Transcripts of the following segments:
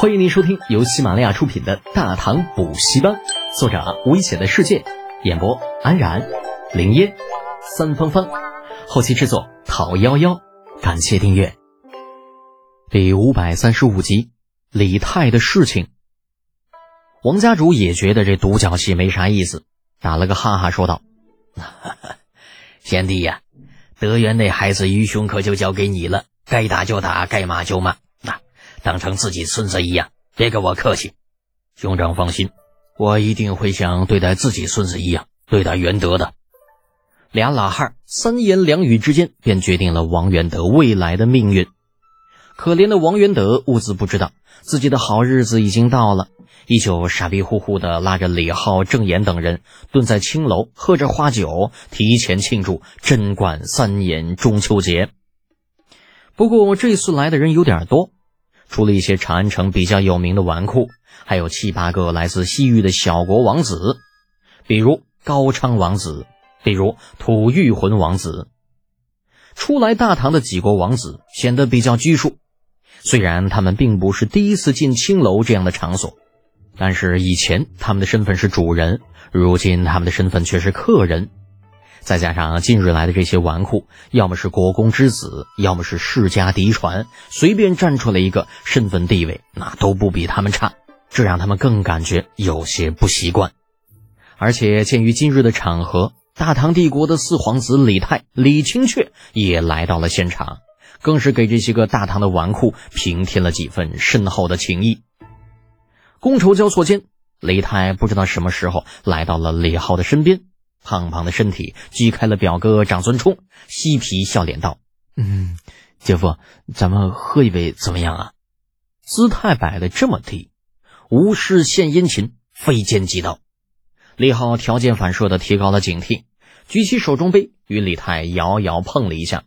欢迎您收听由喜马拉雅出品的《大唐补习班》，作者危险的世界，演播安然、林烟、三芳芳，后期制作陶幺幺。感谢订阅。第五百三十五集，李泰的事情。王家主也觉得这独角戏没啥意思，打了个哈哈，说道：“ 贤弟呀，德元那孩子愚兄可就交给你了，该打就打，该骂就骂。”当成自己孙子一样，别跟我客气。兄长放心，我一定会像对待自己孙子一样对待元德的。俩老汉三言两语之间便决定了王元德未来的命运。可怜的王元德兀自不知道自己的好日子已经到了，依旧傻逼乎乎的拉着李浩、郑岩等人蹲在青楼喝着花酒，提前庆祝贞观三年中秋节。不过这次来的人有点多。除了一些长安城比较有名的纨绔，还有七八个来自西域的小国王子，比如高昌王子，比如吐谷浑王子。初来大唐的几国王子显得比较拘束，虽然他们并不是第一次进青楼这样的场所，但是以前他们的身份是主人，如今他们的身份却是客人。再加上近日来的这些纨绔，要么是国公之子，要么是世家嫡传，随便站出来一个，身份地位那都不比他们差，这让他们更感觉有些不习惯。而且鉴于今日的场合，大唐帝国的四皇子李泰、李清阙也来到了现场，更是给这些个大唐的纨绔平添了几分深厚的情谊。觥筹交错间，李泰不知道什么时候来到了李浩的身边。胖胖的身体击开了表哥长孙冲，嬉皮笑脸道：“嗯，姐夫，咱们喝一杯怎么样啊？”姿态摆的这么低，无事献殷勤，非奸即盗。李浩条件反射的提高了警惕，举起手中杯，与李泰遥遥碰了一下。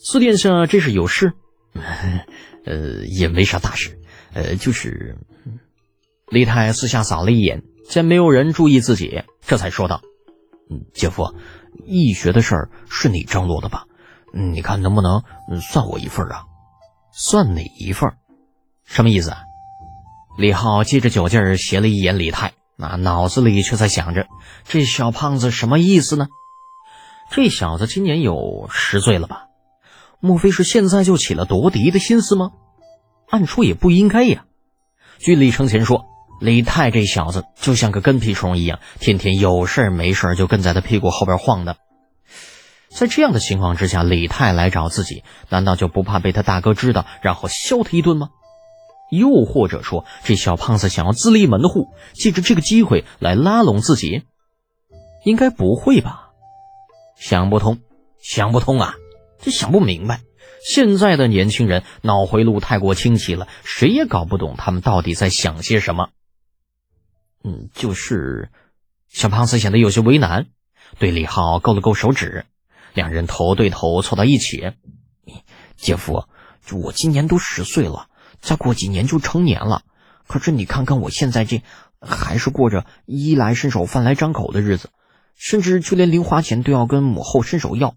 四殿下这是有事？呃，也没啥大事，呃，就是……李泰四下扫了一眼。见没有人注意自己，这才说道：“嗯，姐夫，易学的事儿是你张罗的吧？你看能不能算我一份啊？算你一份？什么意思啊？”李浩借着酒劲儿斜了一眼李泰，那脑子里却在想着：这小胖子什么意思呢？这小子今年有十岁了吧？莫非是现在就起了夺嫡的心思吗？按说也不应该呀。据李承前说。李泰这小子就像个跟屁虫一样，天天有事没事就跟在他屁股后边晃的。在这样的情况之下，李泰来找自己，难道就不怕被他大哥知道，然后削他一顿吗？又或者说，这小胖子想要自立门户，借着这个机会来拉拢自己？应该不会吧？想不通，想不通啊！这想不明白。现在的年轻人脑回路太过清奇了，谁也搞不懂他们到底在想些什么。嗯，就是小胖子显得有些为难，对李浩勾了勾手指，两人头对头凑到一起。姐夫，我今年都十岁了，再过几年就成年了。可是你看看我现在这，还是过着衣来伸手、饭来张口的日子，甚至就连零花钱都要跟母后伸手要。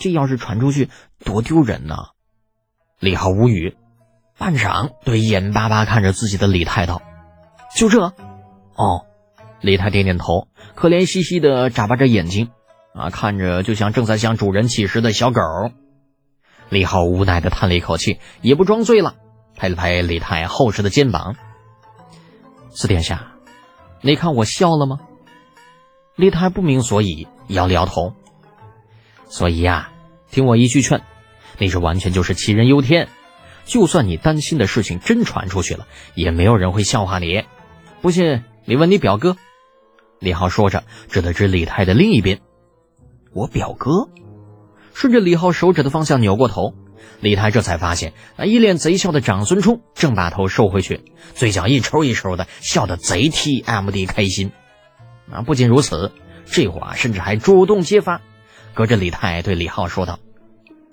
这要是传出去，多丢人呐！李浩无语，半晌对眼巴巴看着自己的李太道：“就这。”哦，李太点点头，可怜兮兮的眨巴着眼睛，啊，看着就像正在向主人乞食的小狗。李浩无奈的叹了一口气，也不装醉了，拍了拍李太厚实的肩膀：“四殿下，你看我笑了吗？”李太不明所以，摇了摇头。所以呀，听我一句劝，你这完全就是杞人忧天。就算你担心的事情真传出去了，也没有人会笑话你。不信？你问你表哥，李浩说着，指了指李泰的另一边。我表哥，顺着李浩手指的方向扭过头，李泰这才发现，那一脸贼笑的长孙冲正把头收回去，嘴角一抽一抽的，笑得贼 T M D 开心。啊，不仅如此，这话甚至还主动揭发，隔着李泰对李浩说道：“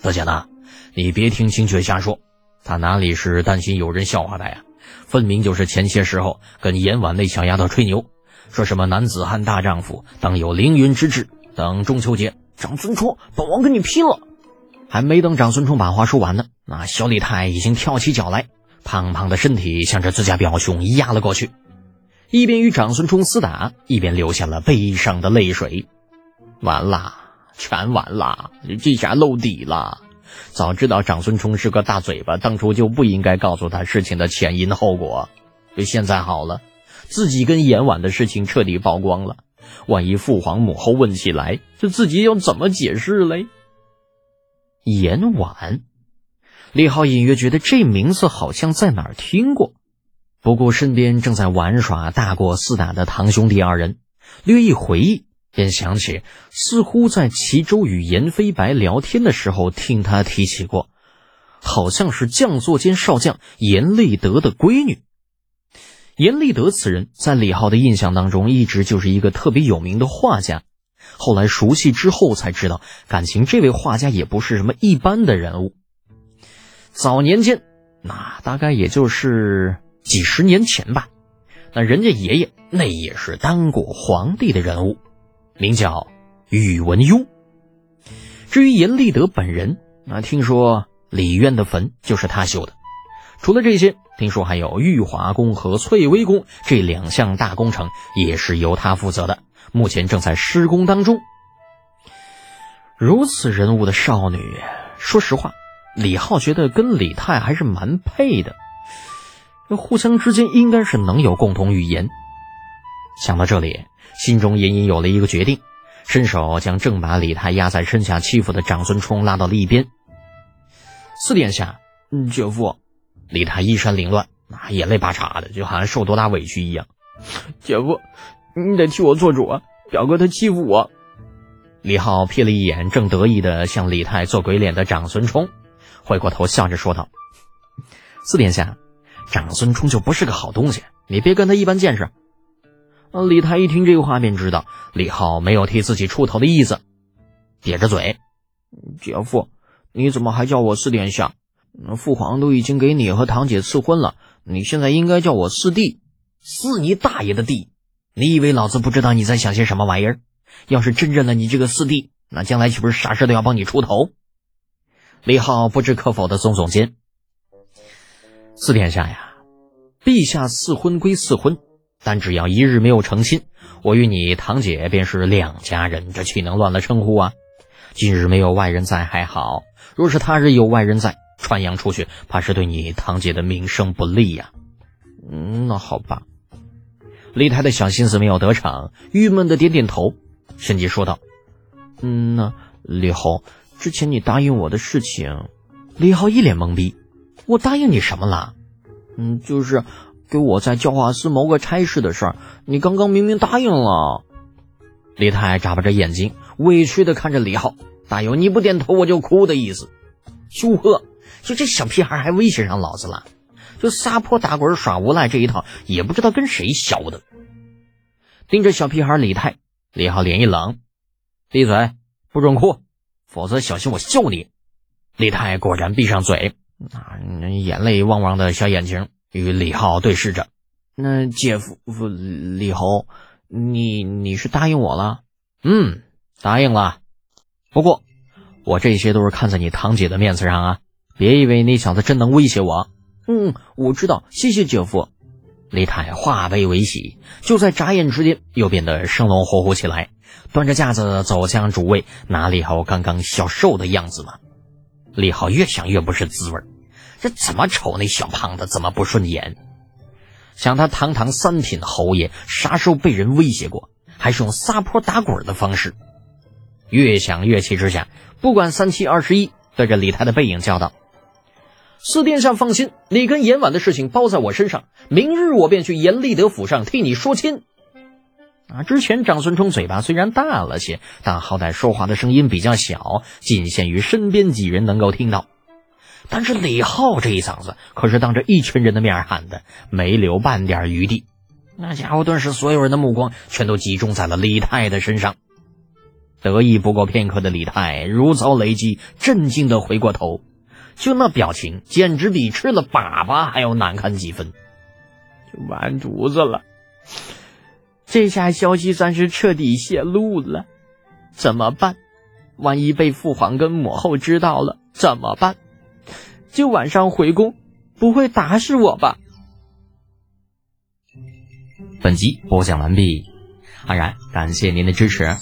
德简呐，你别听清雪瞎说，他哪里是担心有人笑话他呀？”分明就是前些时候跟阎婉那小丫头吹牛，说什么男子汉大丈夫当有凌云之志。等中秋节，长孙冲，本王跟你拼了！还没等长孙冲把话说完呢，那小李泰已经跳起脚来，胖胖的身体向着自家表兄压了过去，一边与长孙冲厮打，一边流下了悲伤的泪水。完啦，全完啦！这下露底了。早知道长孙冲是个大嘴巴，当初就不应该告诉他事情的前因后果。这现在好了，自己跟严婉的事情彻底曝光了。万一父皇母后问起来，这自己要怎么解释嘞？严婉。李浩隐约觉得这名字好像在哪儿听过，不顾身边正在玩耍、大过四打的堂兄弟二人，略一回忆，便想起似乎在齐州与严飞白聊天的时候听他提起过，好像是将作间少将严立德的闺女。严立德此人，在李浩的印象当中，一直就是一个特别有名的画家。后来熟悉之后才知道，感情这位画家也不是什么一般的人物。早年间，那大概也就是几十年前吧。那人家爷爷那也是当过皇帝的人物，名叫宇文邕。至于严立德本人，那听说李渊的坟就是他修的。除了这些，听说还有玉华宫和翠微宫这两项大工程也是由他负责的，目前正在施工当中。如此人物的少女，说实话。李浩觉得跟李泰还是蛮配的，互相之间应该是能有共同语言。想到这里，心中隐隐有了一个决定，伸手将正把李泰压在身下欺负的长孙冲拉到了一边。四殿下，姐夫，李泰衣衫凌乱，那眼泪巴叉的，就好像受多大委屈一样。姐夫，你得替我做主啊！表哥他欺负我。李浩瞥了一眼正得意的向李泰做鬼脸的长孙冲。回过头笑着说道：“四殿下，长孙冲就不是个好东西，你别跟他一般见识。”李泰一听这个话，便知道李浩没有替自己出头的意思，瘪着嘴：“姐夫，你怎么还叫我四殿下？父皇都已经给你和堂姐赐婚了，你现在应该叫我四弟。四你大爷的弟！你以为老子不知道你在想些什么玩意儿？要是真认了你这个四弟，那将来岂不是啥事都要帮你出头？”李浩不置可否的耸耸肩：“四殿下呀，陛下赐婚归赐婚，但只要一日没有成亲，我与你堂姐便是两家人，这岂能乱了称呼啊？今日没有外人在还好，若是他日有外人在，传扬出去，怕是对你堂姐的名声不利呀。”“嗯，那好吧。”李太太小心思没有得逞，郁闷的点点头，旋即说道：“嗯，那李后。”之前你答应我的事情，李浩一脸懵逼。我答应你什么了？嗯，就是给我在教化司谋个差事的事儿。你刚刚明明答应了。李太眨巴着眼睛，委屈的看着李浩，大有你不点头我就哭的意思。哟呵，就这小屁孩还威胁上老子了？就撒泼打滚耍无赖这一套，也不知道跟谁学的。盯着小屁孩李泰，李浩脸一冷，闭嘴，不准哭。否则小心我笑你！李泰果然闭上嘴，啊，眼泪汪汪的小眼睛与李浩对视着。那姐夫李侯，你你是答应我了？嗯，答应了。不过我这些都是看在你堂姐的面子上啊，别以为你小子真能威胁我。嗯，我知道，谢谢姐夫。李泰化悲为喜，就在眨眼之间又变得生龙活虎起来。端着架子走向主位，哪里还有刚刚消瘦的样子嘛？李浩越想越不是滋味儿这怎么瞅那小胖子怎么不顺眼？想他堂堂三品侯爷，啥时候被人威胁过？还是用撒泼打滚的方式？越想越气之下，不管三七二十一，对着李泰的背影叫道：“四殿下放心，你跟严婉的事情包在我身上，明日我便去严立德府上替你说亲。”啊！之前长孙冲嘴巴虽然大了些，但好歹说话的声音比较小，仅限于身边几人能够听到。但是李浩这一嗓子可是当着一群人的面喊的，没留半点余地。那家伙顿时所有人的目光全都集中在了李泰的身上。得意不过片刻的李泰如遭雷击，震惊的回过头，就那表情简直比吃了粑粑还要难看几分。就完犊子了！这下消息算是彻底泄露了，怎么办？万一被父皇跟母后知道了怎么办？就晚上回宫，不会打死我吧？本集播讲完毕，安然感谢您的支持。